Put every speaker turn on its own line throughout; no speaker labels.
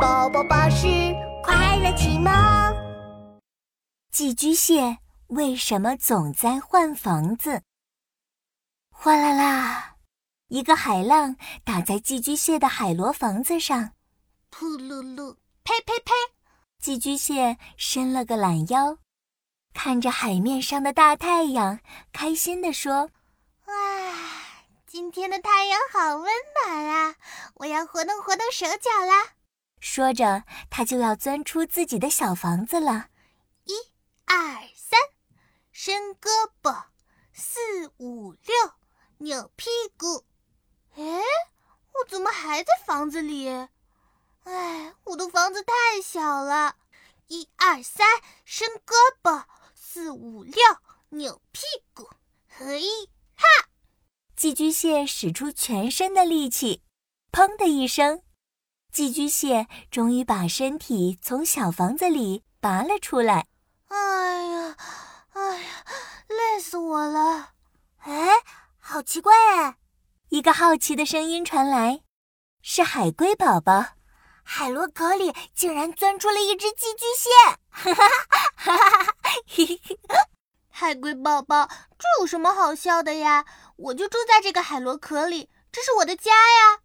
宝宝巴士快乐启蒙。
寄居蟹为什么总在换房子？哗啦啦，一个海浪打在寄居蟹的海螺房子上，
噗噜噜，呸呸呸！
寄居蟹伸了个懒腰，看着海面上的大太阳，开心地说：“
哇，今天的太阳好温暖啊！我要活动活动手脚啦。”
说着，他就要钻出自己的小房子了。
一、二、三，伸胳膊；四、五、六，扭屁股。哎，我怎么还在房子里？哎，我的房子太小了。一二三，伸胳膊；四五六，扭屁股。嘿哈！
寄居蟹使出全身的力气，砰的一声。寄居蟹终于把身体从小房子里拔了出来。
哎呀，哎呀，累死我了！
哎，好奇怪哎！一个好奇的声音传来，是海龟宝宝。
海螺壳里竟然钻出了一只寄居蟹！哈哈哈哈哈！嘿嘿嘿！海龟宝宝，这有什么好笑的呀？我就住在这个海螺壳里，这是我的家呀。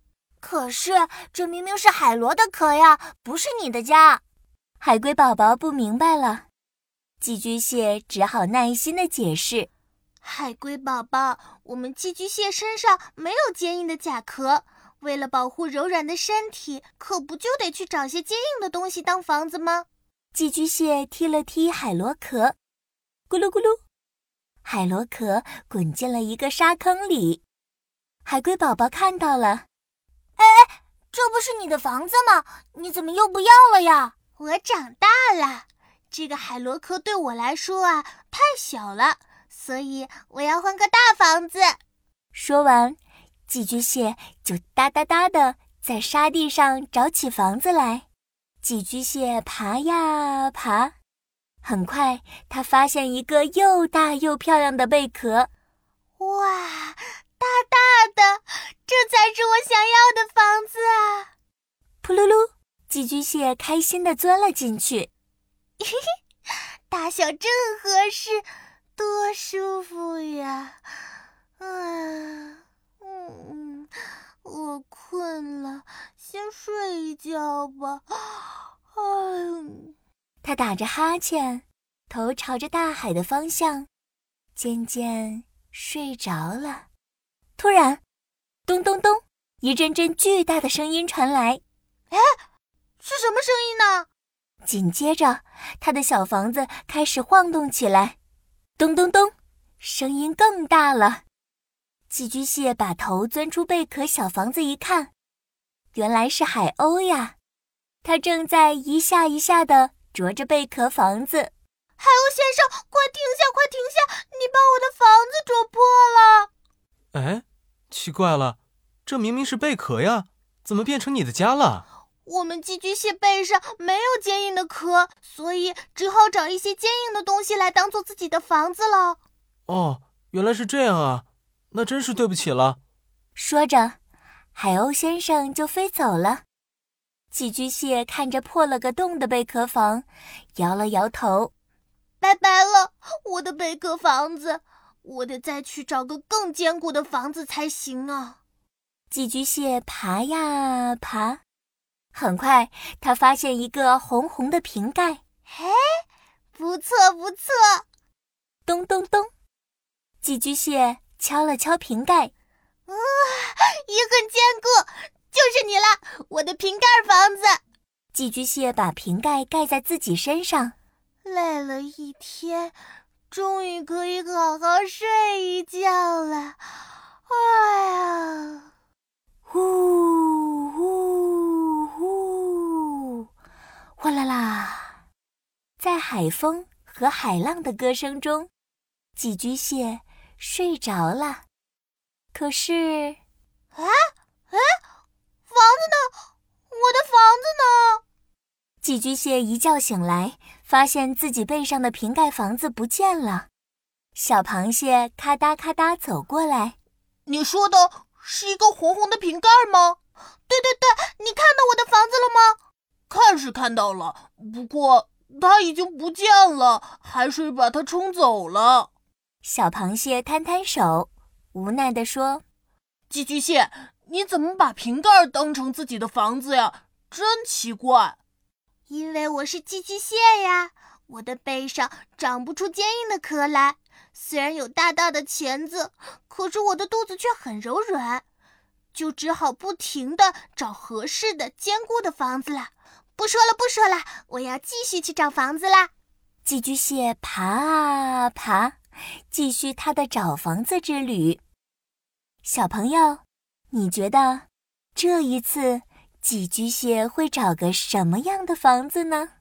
可是，这明明是海螺的壳呀，不是你的家。海龟宝宝不明白了，寄居蟹只好耐心的解释：“
海龟宝宝，我们寄居蟹身上没有坚硬的甲壳，为了保护柔软的身体，可不就得去找些坚硬的东西当房子吗？”
寄居蟹踢了踢海螺壳，咕噜咕噜，海螺壳滚进了一个沙坑里。海龟宝宝看到了。
哎哎，这不是你的房子吗？你怎么又不要了呀？我长大了，这个海螺壳对我来说啊太小了，所以我要换个大房子。
说完，寄居蟹就哒哒哒的在沙地上找起房子来。寄居蟹爬呀爬，很快它发现一个又大又漂亮的贝壳。
哇！大大的，这才是我想要的房子啊！
噗噜噜，寄居蟹开心地钻了进去。
嘿嘿，大小正合适，多舒服呀！啊，嗯，我困了，先睡一觉吧。
哎，他打着哈欠，头朝着大海的方向，渐渐睡着了。突然，咚咚咚，一阵阵巨大的声音传来。
哎，是什么声音呢？
紧接着，他的小房子开始晃动起来。咚咚咚，声音更大了。寄居蟹把头钻出贝壳小房子一看，原来是海鸥呀！它正在一下一下的啄着贝壳房子。
海鸥先生，快停下！快停下！你把我的房子啄破了。
哎，奇怪了，这明明是贝壳呀，怎么变成你的家了？
我们寄居蟹背上没有坚硬的壳，所以只好找一些坚硬的东西来当做自己的房子了。
哦，原来是这样啊，那真是对不起了。
说着，海鸥先生就飞走了。寄居蟹看着破了个洞的贝壳房，摇了摇头：“
拜拜了，我的贝壳房子。”我得再去找个更坚固的房子才行啊！
寄居蟹爬呀爬，很快它发现一个红红的瓶盖。
嘿，不错不错！
咚咚咚，寄居蟹敲了敲瓶盖，
啊，也很坚固，就是你了，我的瓶盖房子。
寄居蟹把瓶盖盖在自己身上，
累了一天。终于可以好好睡一觉了，哎呀！
呼呼呼！哗啦啦，在海风和海浪的歌声中，寄居蟹睡着了。可是，
啊，哎，房子呢？我的房子呢？
寄居蟹一觉醒来，发现自己背上的瓶盖房子不见了。小螃蟹咔嗒咔嗒走过来：“
你说的是一个红红的瓶盖吗？”“对对对，你看到我的房子了吗？”“
看是看到了，不过它已经不见了，海水把它冲走了。
小螃蟹摊摊手，无奈地说：“
寄居蟹，你怎么把瓶盖当成自己的房子呀？真奇怪。”
因为我是寄居蟹呀，我的背上长不出坚硬的壳来。虽然有大大的钳子，可是我的肚子却很柔软，就只好不停地找合适的、坚固的房子了。不说了，不说了，我要继续去找房子啦。
寄居蟹爬啊爬，继续它的找房子之旅。小朋友，你觉得这一次？寄居蟹会找个什么样的房子呢？